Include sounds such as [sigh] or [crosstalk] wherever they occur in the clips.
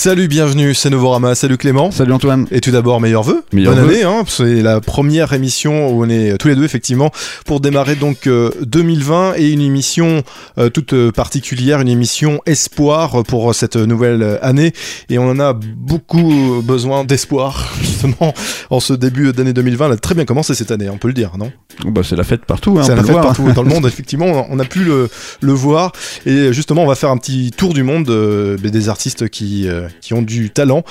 Salut, bienvenue, c'est Novorama. Salut Clément. Salut Antoine. Et tout d'abord, meilleurs vœux. Meilleurs Bonne année, hein. C'est la première émission où on est tous les deux, effectivement, pour démarrer donc euh, 2020 et une émission euh, toute euh, particulière, une émission espoir pour cette nouvelle euh, année. Et on en a beaucoup euh, besoin d'espoir, [laughs] justement, en ce début d'année 2020. Elle a très bien commencé cette année, on peut le dire, non? Oh, bah, c'est la fête partout, hein, C'est la fête voir. partout dans le [laughs] monde, effectivement. On a pu le, le voir. Et justement, on va faire un petit tour du monde euh, des artistes qui, euh, qui ont du talent.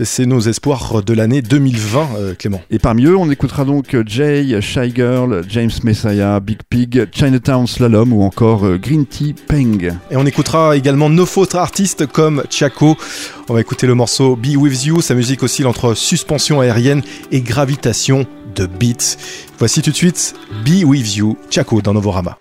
C'est nos espoirs de l'année 2020, euh, Clément. Et parmi eux, on écoutera donc euh, Jay, Shy Girl, James Messiah, Big Pig, Chinatown Slalom ou encore euh, Green Tea Peng. Et on écoutera également nos autres artistes comme Chaco. On va écouter le morceau Be With You. Sa musique oscille entre suspension aérienne et gravitation de beats. Voici tout de suite Be With You, Chaco dans Novorama.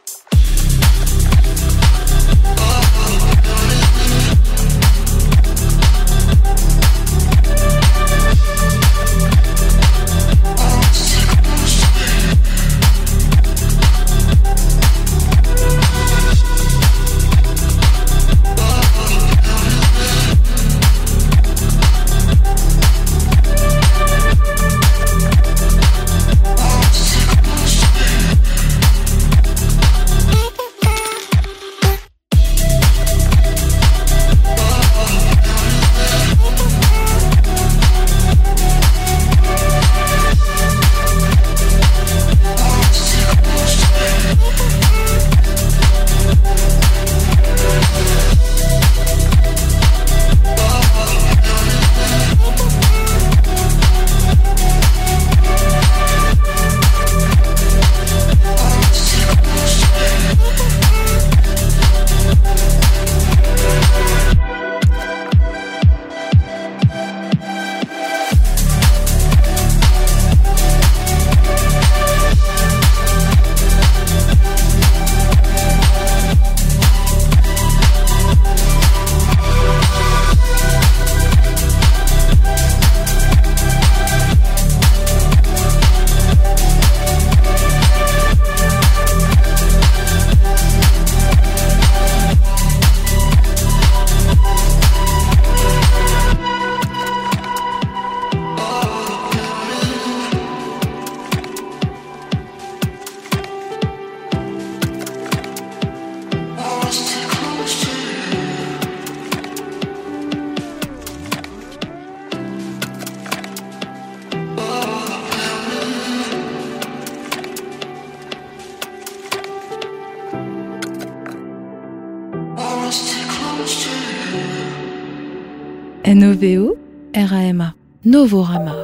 Novorama.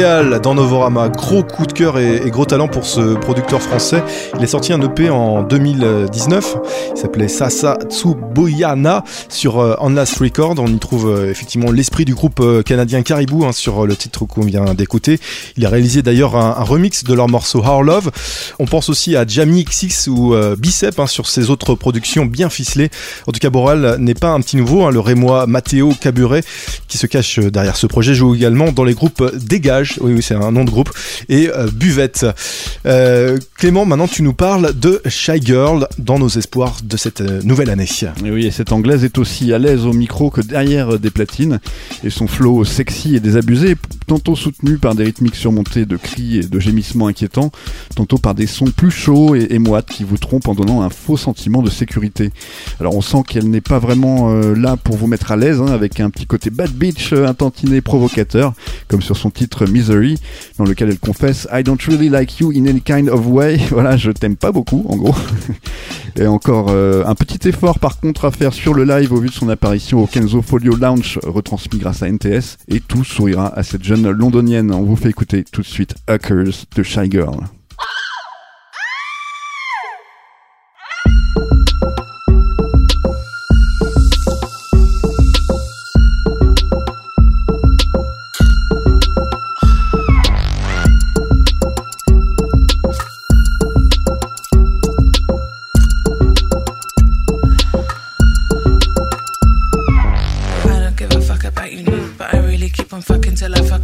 Dans Novorama, gros coup de cœur et, gros talent pour ce producteur français. Il est sorti un EP en 2019, il s'appelait Sasa Tsuboyana sur euh, Record. On y trouve euh, effectivement l'esprit du groupe euh, canadien Caribou hein, sur le titre qu'on vient d'écouter. Il a réalisé d'ailleurs un, remix de leur morceau Our Love. On pense aussi à Jamie XX ou Bicep hein, sur ses autres productions bien ficelées. En tout cas, Boréal n'est pas un petit nouveau. Hein. le rémois Matteo Caburet qui se cache derrière ce projet joue également dans les groupes Dégage oui, oui, c'est un nom de groupe, et euh, Buvette. Euh, Clément, maintenant tu nous parles de Shy Girl dans nos espoirs de cette euh, nouvelle année. oui, et cette anglaise est aussi à l'aise au micro que derrière des platines, et son flow sexy et désabusé, tantôt soutenu par des rythmiques surmontés de cris et de gémissements inquiétants, tantôt par des sons plus chauds et, moites qui vous trompent en donnant un faux sentiment de sécurité. Alors on sent qu'elle n'est pas vraiment là pour vous mettre à l'aise, hein, avec un petit côté bad bitch intantiné provocateur, comme sur son titre Misery, dans lequel elle confesse I don't really like you in any kind of way. [laughs] Voilà, je t'aime pas beaucoup, en gros. [laughs] Et encore euh, un petit effort par contre à faire sur le live au vu de son apparition au Kenzo Folio Lounge, retransmis grâce à NTS, et tout sourira à cette jeune londonienne. On vous fait écouter tout de suite Hackers de Shy Girl.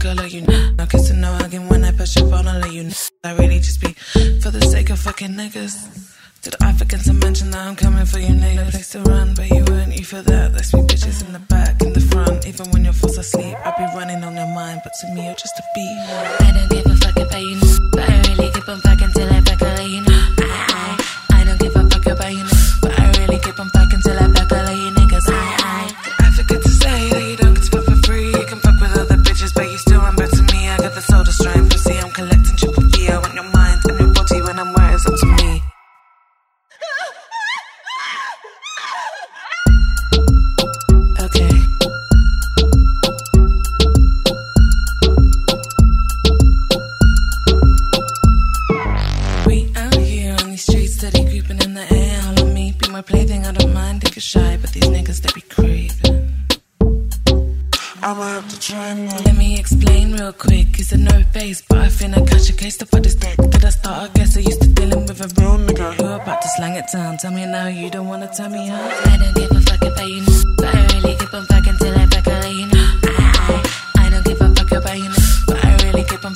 nigga like you. Now kissing no hugging when I push your phone, I'll let you know. I really just be for the sake of fucking niggas. Did I forget to mention that I'm coming for you, nigga? No place to run, but you weren't you for that. There's me bitches in the back, in the front. Even when you're fast asleep, I'll be running on your mind, but to me, you're just a beat. I don't give a fuck about you, but I really keep on fucking till I back, I let you know. I, I, I don't give a fuck about you, but I really keep on fucking till I back, taster for this dick. Did I start? I guess I used to dealing with a real nigga. Who about to slang it down? Tell me now, you don't wanna tell me how. I don't give a fuck about you, know. but I really keep on fucking till I fuck all you know. I, don't keep on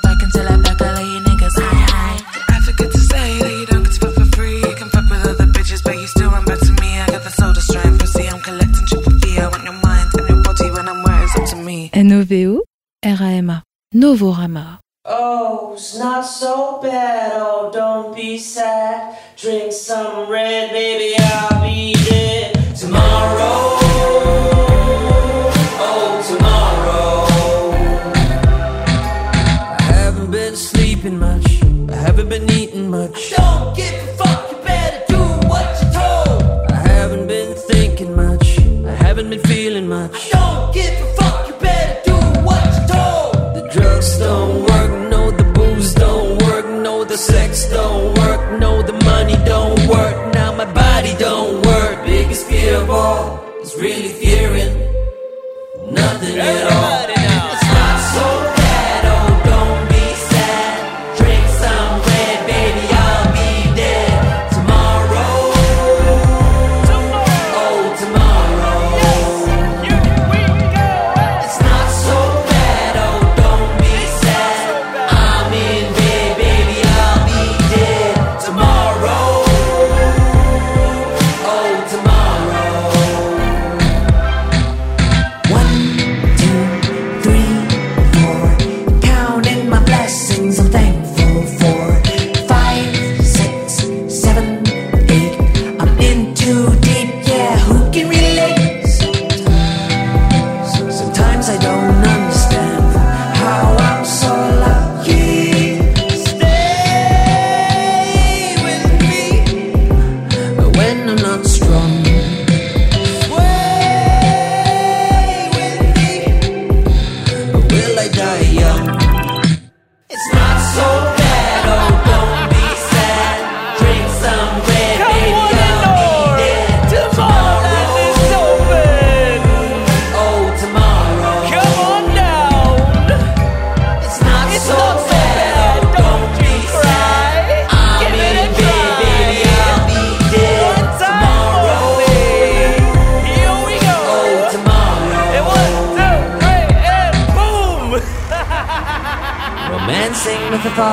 fucking till I niggas. I, to say that you don't get to fuck for free. You can fuck with other bitches, but you still to me. I got the soul to. I'm collecting want your mind I'm Novorama. Oh, it's not so bad, oh, don't be sad. Drink some red, baby, I'll be there tomorrow.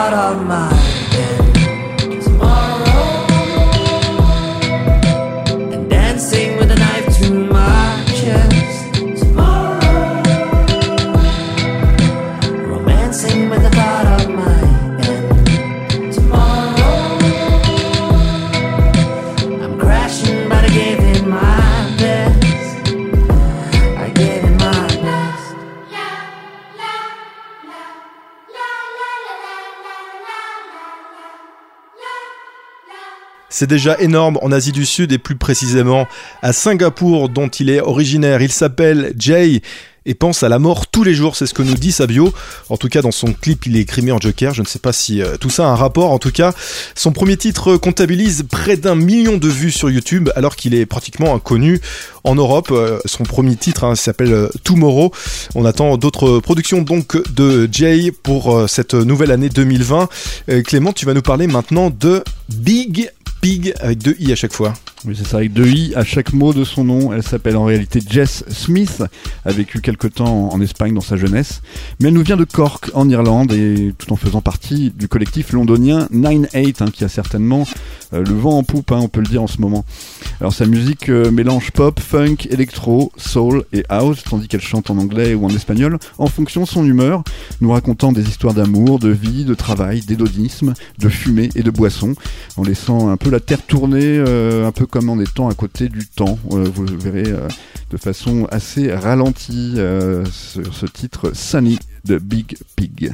With the thought of my C'est déjà énorme en Asie du Sud et plus précisément à Singapour dont il est originaire. Il s'appelle Jay et pense à la mort tous les jours, c'est ce que nous dit sa bio. En tout cas, dans son clip, il est écrimé en Joker. Je ne sais pas si euh, tout ça a un rapport. En tout cas, son premier titre comptabilise près d'un million de vues sur YouTube, alors qu'il est pratiquement inconnu en Europe. Euh, son premier titre hein, s'appelle euh, Tomorrow. On attend d'autres productions donc de Jay pour cette nouvelle année 2020. Euh, Clément, tu vas nous parler maintenant de Big Avec deux i à chaque fois. Oui, c'est ça, avec deux i à chaque mot de son nom. Elle s'appelle en réalité Jess Smith, a vécu quelque temps en Espagne dans sa jeunesse, mais elle nous vient de Cork, en Irlande, et tout en faisant partie du collectif londonien 9-8, hein, qui a certainement euh, le vent en poupe, hein, on peut le dire en ce moment. Alors sa musique euh, mélange pop, funk, électro, soul et house, tandis qu'elle chante en anglais ou en espagnol, en fonction de son humeur, nous racontant des histoires d'amour, de vie, de travail, d'hédonisme, de fumée et de boisson, en laissant un peu la terre tourner, euh, un peu comme en étant à côté du temps. Euh, vous verrez euh, de façon assez ralentie euh, sur ce titre Sunny de Big Pig.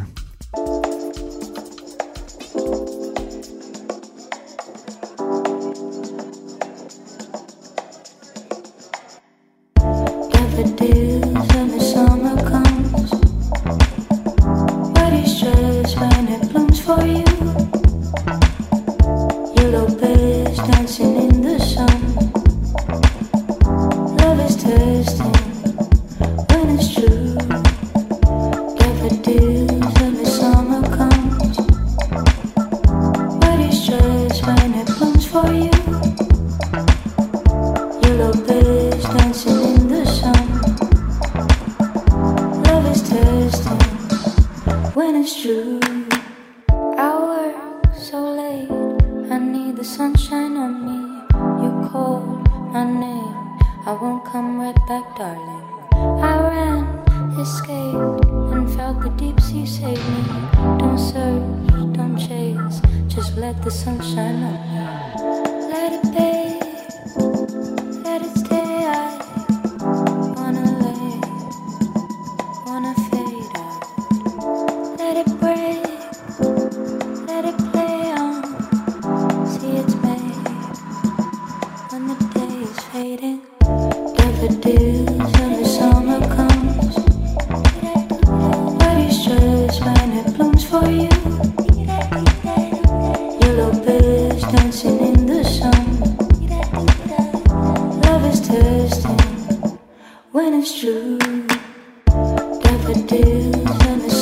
I've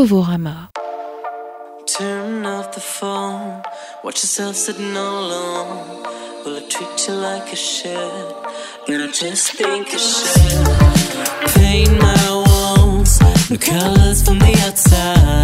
Novorama. Turn off the phone. Watch yourself sitting alone. Will I treat you like a shit? But I just think I should. Paint my walls, the colors from the outside.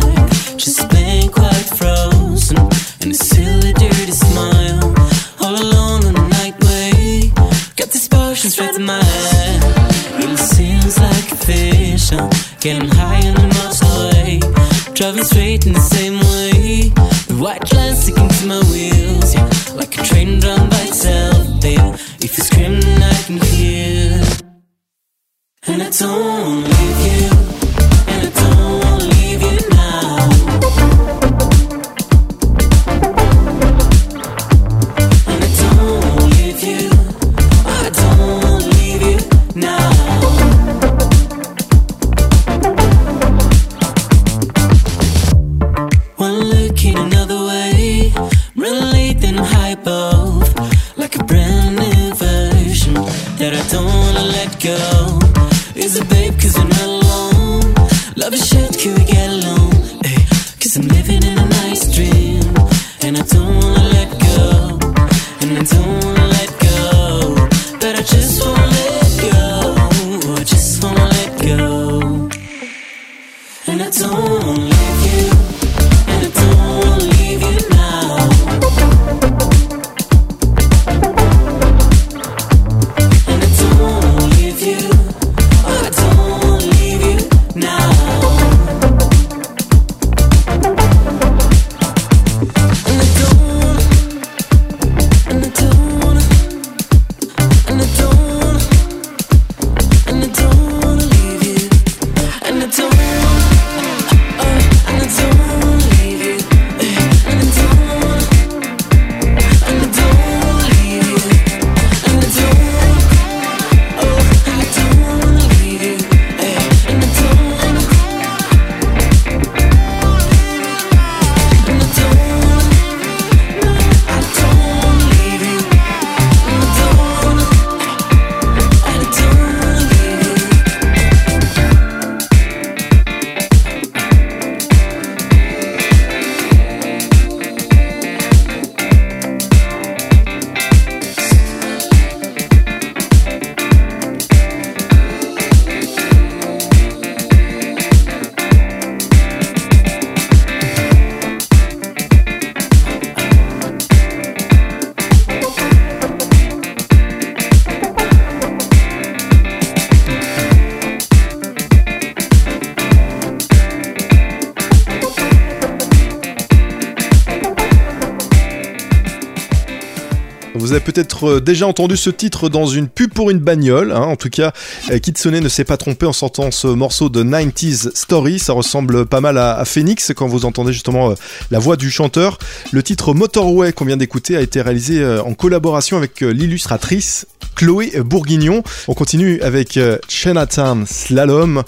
Peut-être euh, déjà entendu ce titre dans une pub pour une bagnole. hein. En tout cas, euh, Kitsune ne s'est pas trompé en sentant ce morceau de 90s Story. Ça ressemble pas mal à, Phoenix quand vous entendez justement euh, la voix du chanteur. Le titre Motorway qu'on vient d'écouter a été réalisé en collaboration avec l'illustratrice Chloé Bourguignon. On continue avec Chinatown Slalom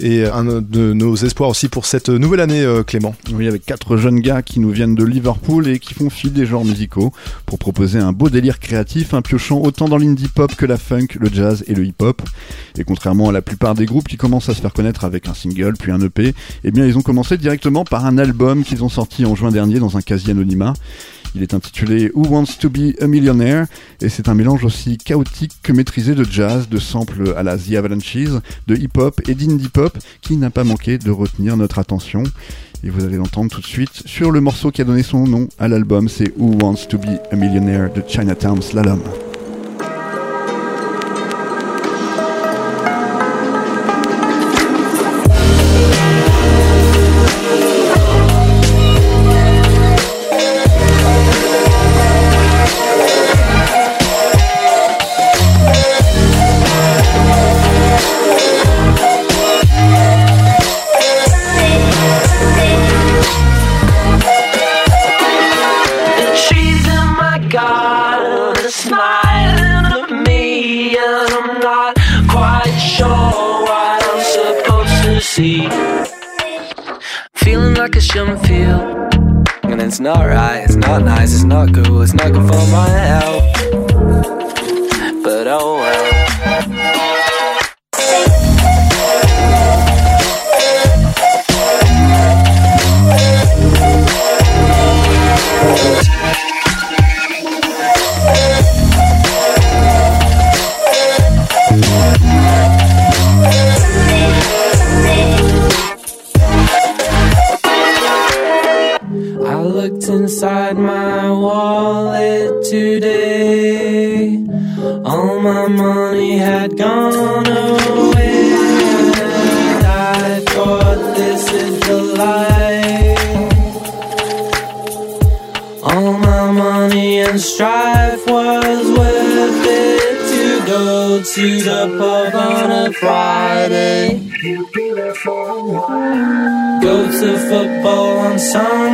et un de nos espoirs aussi pour cette nouvelle année, euh, Clément. Oui, avec quatre jeunes gars qui nous viennent de Liverpool et qui font fi des genres musicaux pour proposer un beau délire créatif, un piochant autant dans l'indie pop que la funk, le jazz et le hip hop. Et contrairement à la plupart des groupes qui commencent à se faire connaître avec un single puis un EP, eh bien ils ont commencé directement par un album qu'ils ont sorti en juin dernier dans un quasi-anonymat. Il est intitulé Who Wants to Be a Millionaire et c'est un mélange aussi chaotique que maîtrisé de jazz, de samples à la The Avalanches, de hip-hop et d'indie pop qui n'a pas manqué de retenir notre attention. Et vous allez l'entendre tout de suite sur le morceau qui a donné son nom à l'album, c'est Who Wants to Be a Millionaire de Chinatown Slalom. Smiling me, and I'm not quite sure what I'm supposed to see. Feeling like I shouldn't feel, and it's not right, it's not nice, it's not cool, it's not good for my health. But oh football on Sunday.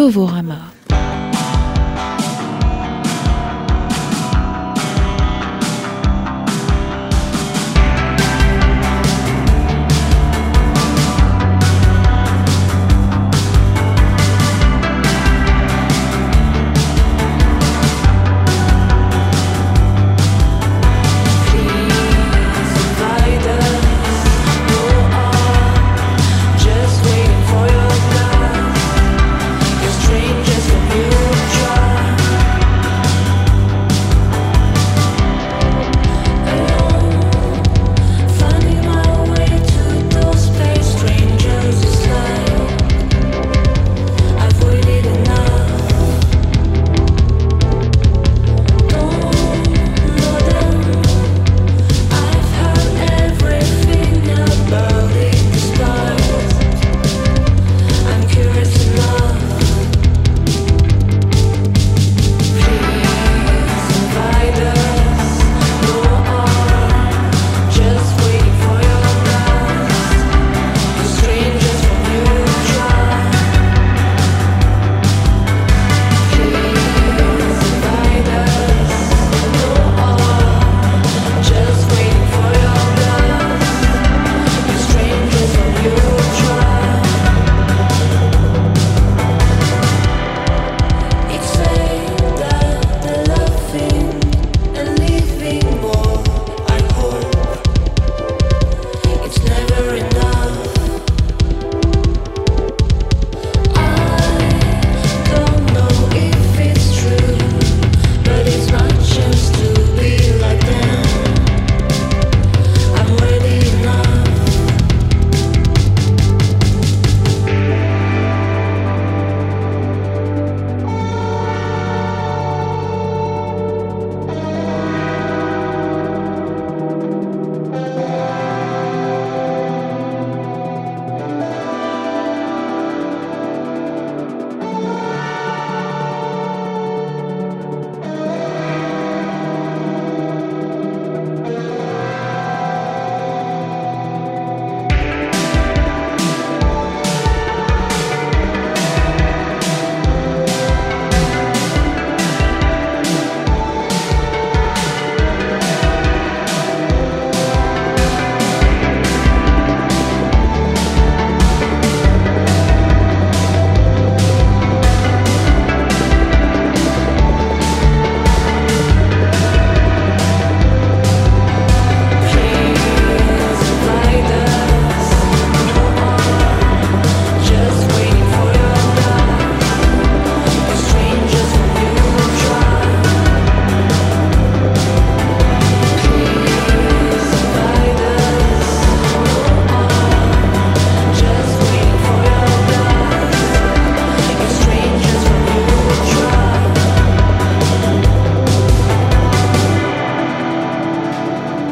Novorama.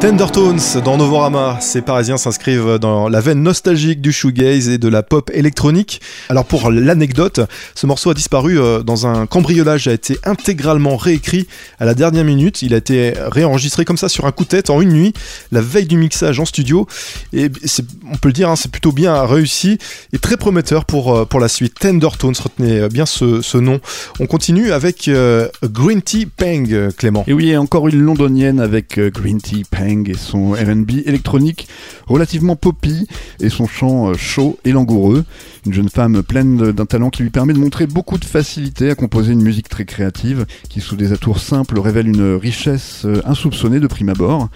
Tendertones dans Novorama, ces Parisiens s'inscrivent dans la veine nostalgique du shoegaze et de la pop électronique. Alors pour l'anecdote, ce morceau a disparu euh, dans un cambriolage, a été intégralement réécrit à la dernière minute. Il a été réenregistré comme ça sur un coup de tête en une nuit, la veille du mixage en studio. Et on peut le dire, hein, c'est plutôt bien réussi et très prometteur pour, euh, pour la suite. Tendertones, retenez bien ce, nom. On continue avec euh, Green Tea Peng, Clément. Et oui, encore une londonienne avec Green Tea Peng et son RB électronique relativement poppy et son chant euh, chaud et langoureux. Une jeune femme pleine d'un talent qui lui permet de montrer beaucoup de facilité à composer une musique très créative qui sous des atours simples révèle une richesse euh, insoupçonnée de prime abord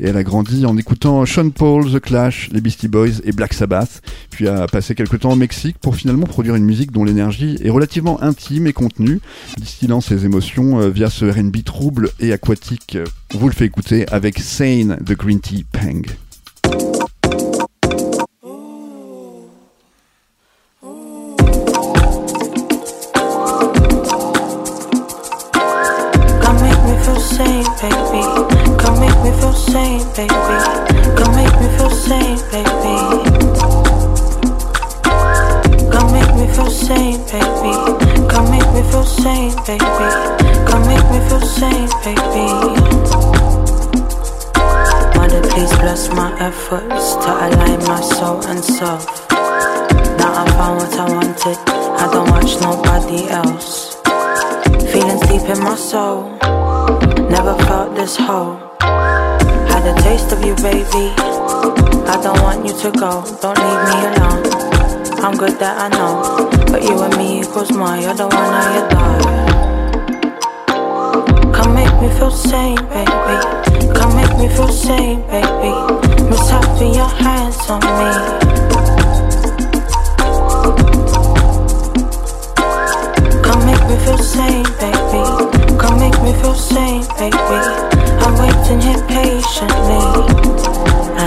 et elle a grandi en écoutant Sean Paul, The Clash, les Beastie Boys et Black Sabbath, puis a passé quelques temps au Mexique pour finalement produire une musique dont l'énergie est relativement intime et contenue, distillant ses émotions euh, via ce R&B trouble et aquatique. Vous le fait écouter avec Sane de Green Tea Pang. Sane, baby. Come make me feel sane, baby. Come make me feel sane, baby. Come make me feel sane, baby. Come make me feel sane, baby. Mother, please bless my efforts to align my soul and self. Now I found what I wanted. I don't watch nobody else. Feelings deep in my soul. Never this whole had a taste of you, baby. I don't want you to go, don't leave me alone. I'm good that I know, but you and me equals more. You're the one I adore. Come make me feel sane, baby. Come make me feel sane, baby. Miss happy your hands on me. Me feel sane, baby. Come make me feel sane, baby. I'm waiting here patiently.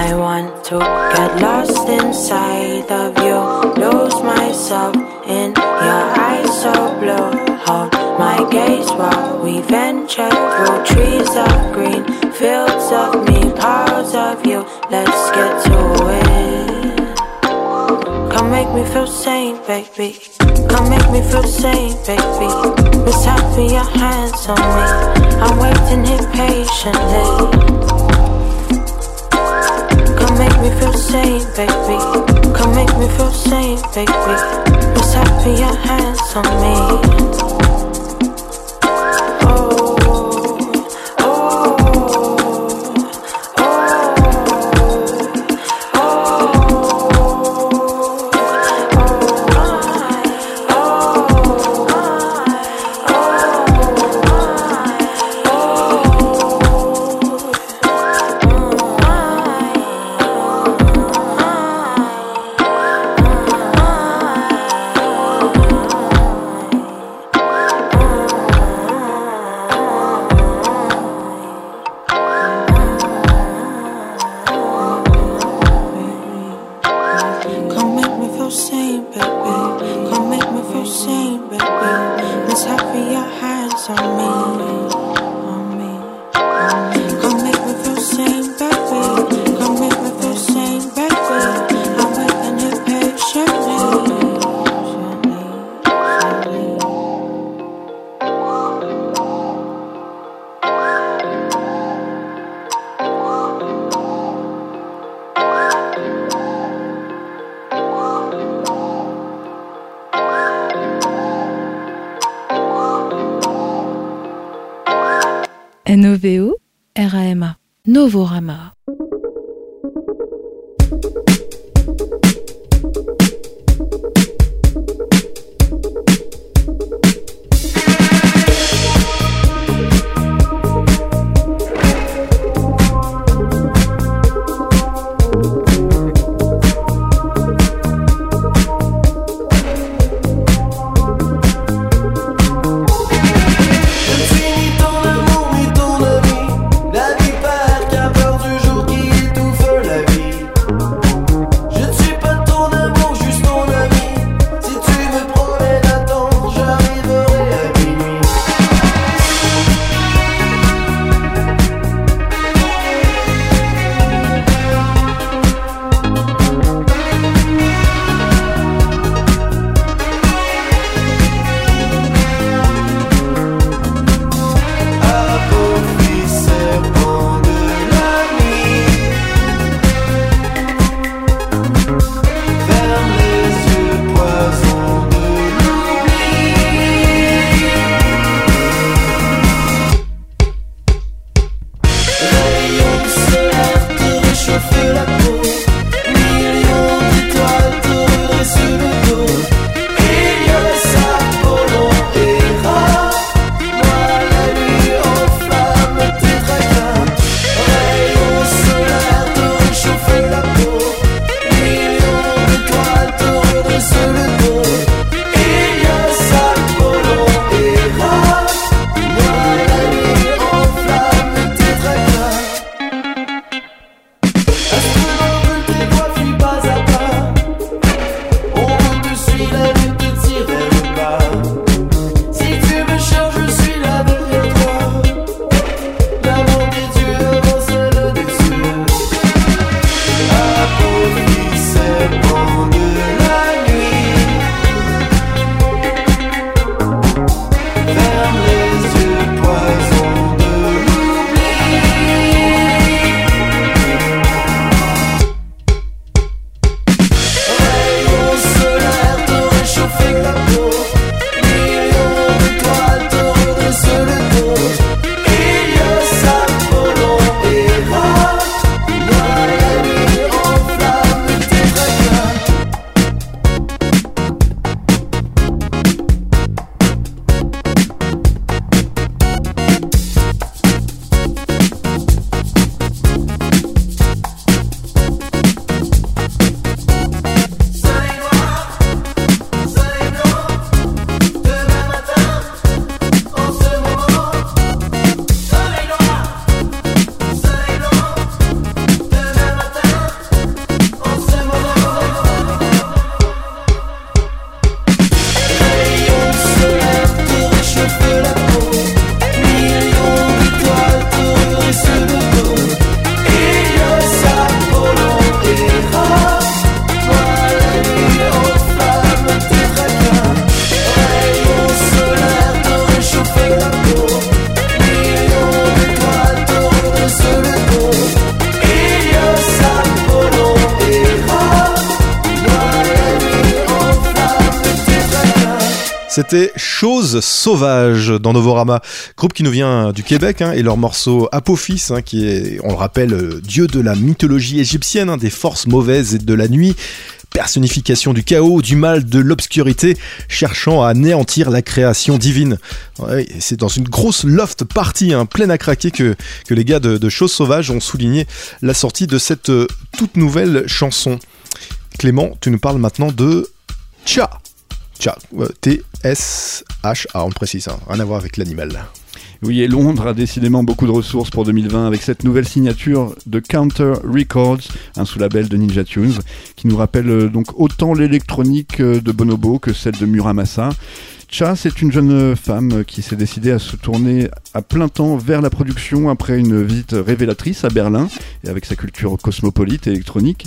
I want to get lost inside of you, lose myself in your eyes so blue. Hold my gaze while we venture through trees of green, fields of me, piles of you. Let's get to it. Make me feel sane, baby. Come make me feel sane, baby. Miss happy your hands on me. I'm waiting here patiently. Come make me feel sane, baby. Come make me feel sane, baby. feel sane, baby. Come make me feel sane, baby. Let's have your hands on me. Novorama. C'était Chose Sauvage dans Novorama, groupe qui nous vient du Québec, hein, et leur morceau Apophis, hein, qui est, on le rappelle, euh, dieu de la mythologie égyptienne, hein, des forces mauvaises et de la nuit, personnification du chaos, du mal, de l'obscurité, cherchant à anéantir la création divine. C'est dans une grosse loft party, hein, pleine à craquer, que, les gars de, de Chose Sauvage ont souligné la sortie de cette euh, toute nouvelle chanson. Clément, tu nous parles maintenant de Tcha. Tcha, euh, T-S-H-A, on précise, hein, rien à voir avec l'animal. Oui, et Londres a décidément beaucoup de ressources pour 2020 avec cette nouvelle signature de Counter Records, un sous-label de Ninja Tunes, qui nous rappelle euh, donc autant l'électronique euh, de Bonobo que celle de Muramasa. Cha, c'est une jeune femme qui s'est décidée à se tourner à plein temps vers la production après une visite révélatrice à Berlin et avec sa culture cosmopolite et électronique.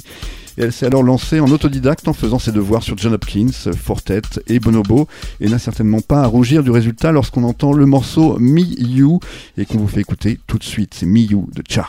Et elle s'est alors lancée en autodidacte en faisant ses devoirs sur John Hopkins, Fortet et Bonobo, et n'a certainement pas à rougir du résultat lorsqu'on entend le morceau Me You, et qu'on vous fait écouter tout de suite. C'est Me You de Cha.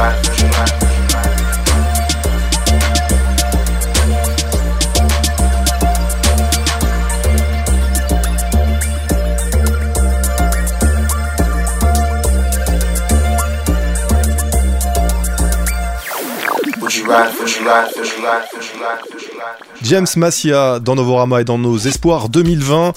back. James Massia dans Novorama et dans Nos Espoirs 2020.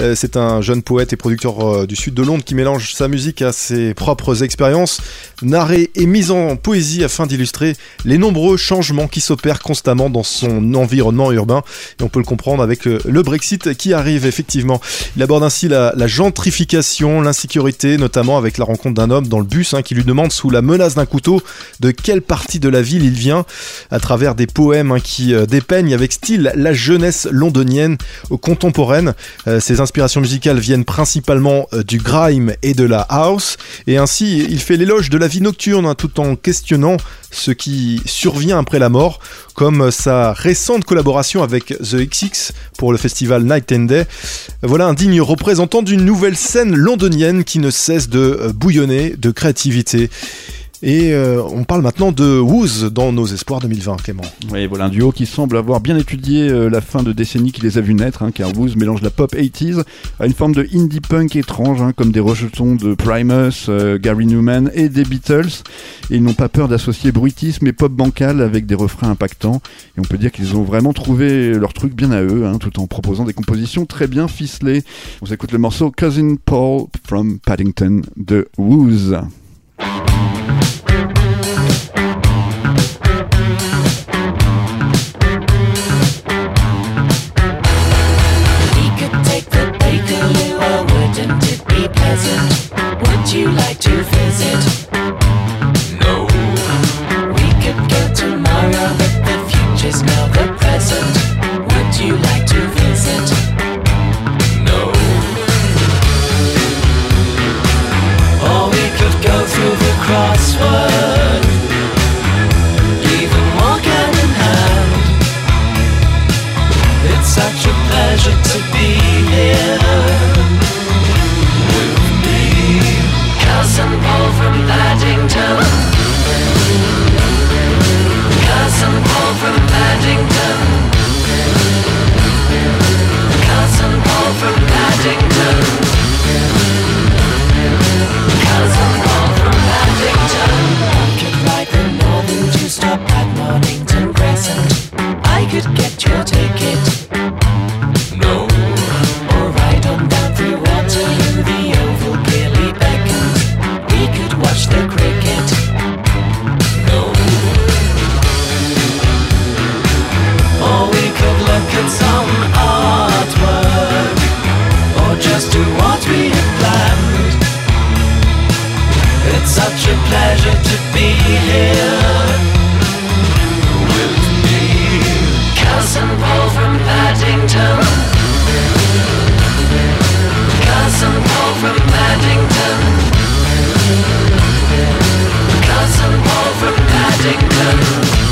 Euh, c'est un jeune poète et producteur euh, du sud de Londres qui mélange sa musique à ses propres expériences, narrée et mise en poésie afin d'illustrer les nombreux changements qui s'opèrent constamment dans son environnement urbain. Et on peut le comprendre avec euh, le Brexit qui arrive effectivement. Il aborde ainsi la, gentrification, l'insécurité, notamment avec la rencontre d'un homme dans le bus hein, qui lui demande sous la menace d'un couteau de quelle partie de la ville il vient à travers des poèmes hein, qui qui euh, dépeignent avec style la jeunesse londonienne contemporaine. Euh, Ses inspirations musicales viennent principalement euh, du grime et de la house, et ainsi il fait l'éloge de la vie nocturne hein, tout en questionnant ce qui survient après la mort, comme sa récente collaboration avec The XX pour le festival Night and Day. Voilà un digne représentant d'une nouvelle scène londonienne qui ne cesse de bouillonner de créativité. Et euh, on parle maintenant de Wooz dans nos espoirs 2020, Clément. Oui, voilà un duo qui semble avoir bien étudié euh, la fin de décennie qui les a vus naître, hein, car Wooz mélange la pop 80s à une forme de indie punk étrange, hein, comme des rejetons de Primus, euh, Gary Newman et des Beatles. Et ils n'ont pas peur d'associer bruitisme et pop bancal avec des refrains impactants. Et on peut dire qu'ils ont vraiment trouvé leur truc bien à eux, hein, tout en proposant des compositions très bien ficelées. On s'écoute le morceau Cousin Paul from Paddington de Wooz. To visit? No. We could tomorrow, but the future's now the present. Would you like to visit? No. Or we could go through the crossword. Even walk in hand. It's such a pleasure to be here could get your ticket. No. Or ride on down through Waterloo, the oval clearly beckons. We could watch the cricket. No. Or we could look at some artwork. Or just do what we had planned. It's such a pleasure to be here Cousin Paul from Paddington.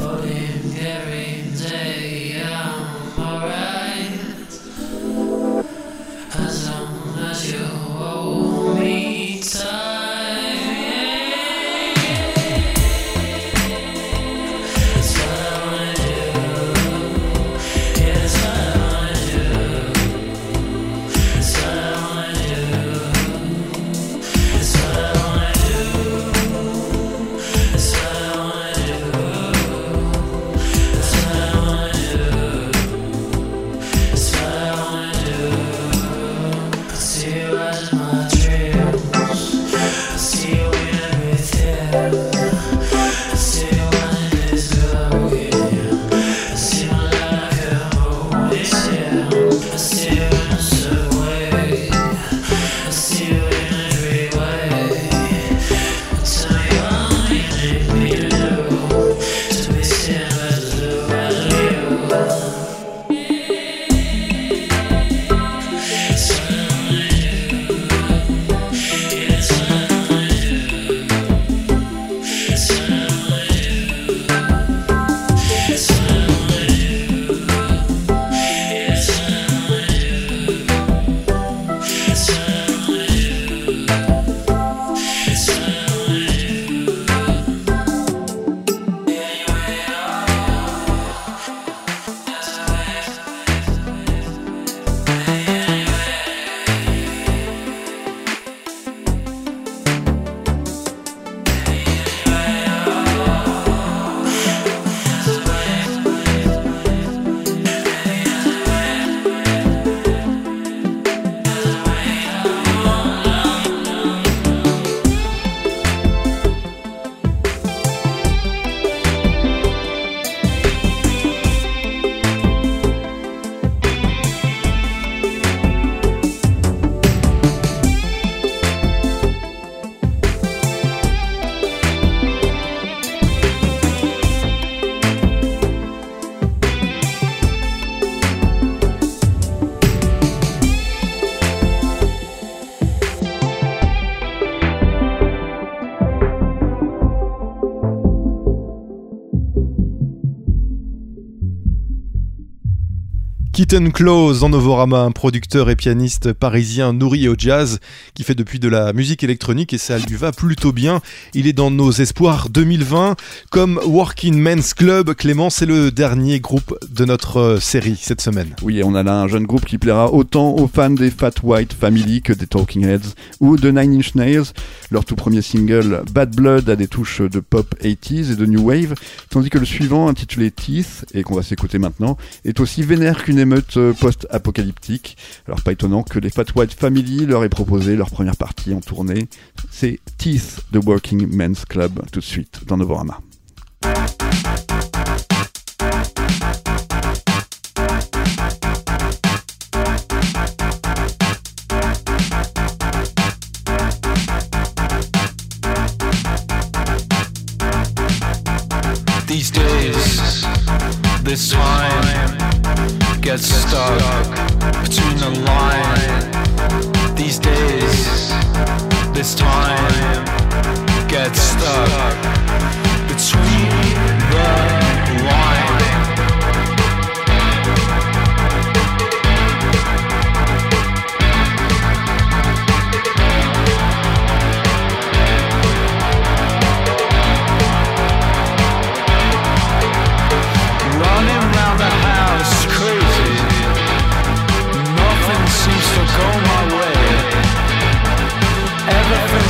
嗯 Kitten Close en Novorama, un producteur et pianiste parisien nourri au jazz qui fait depuis de la musique électronique et ça lui va plutôt bien. Il est dans nos espoirs 2020 comme Working Men's Club. Clément, c'est le dernier groupe de notre euh, série cette semaine. Oui, on a là un jeune groupe qui plaira autant aux fans des Fat White Family que des Talking Heads ou de Nine Inch Nails. Leur tout premier single, Bad Blood, a des touches de pop 80s et de new wave, tandis que le suivant, intitulé Teeth, et qu'on va s'écouter maintenant, est aussi vénère qu'une émeute euh, post-apocalyptique. Alors pas étonnant que les Fat White Family leur aient proposé leur première partie en tournée. C'est Teeth de Working Men's Club tout de suite dans Novorama. These days, this gets stuck between the line. These days, this time gets stuck between the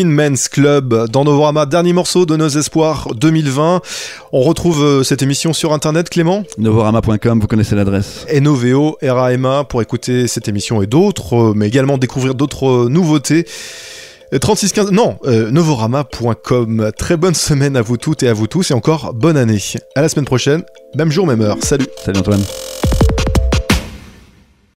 Men's Club dans Novorama, dernier morceau de Nos Espoirs 2020. On retrouve euh, cette émission sur internet, Clément? Novorama.com, vous connaissez l'adresse. Et Novo, RAMA, pour écouter cette émission et d'autres, euh, mais également découvrir d'autres euh, nouveautés. 3615, non, novorama.com. Très bonne semaine à vous toutes et à vous tous, et encore bonne année. À la semaine prochaine, même jour, même heure. Salut. Salut Antoine.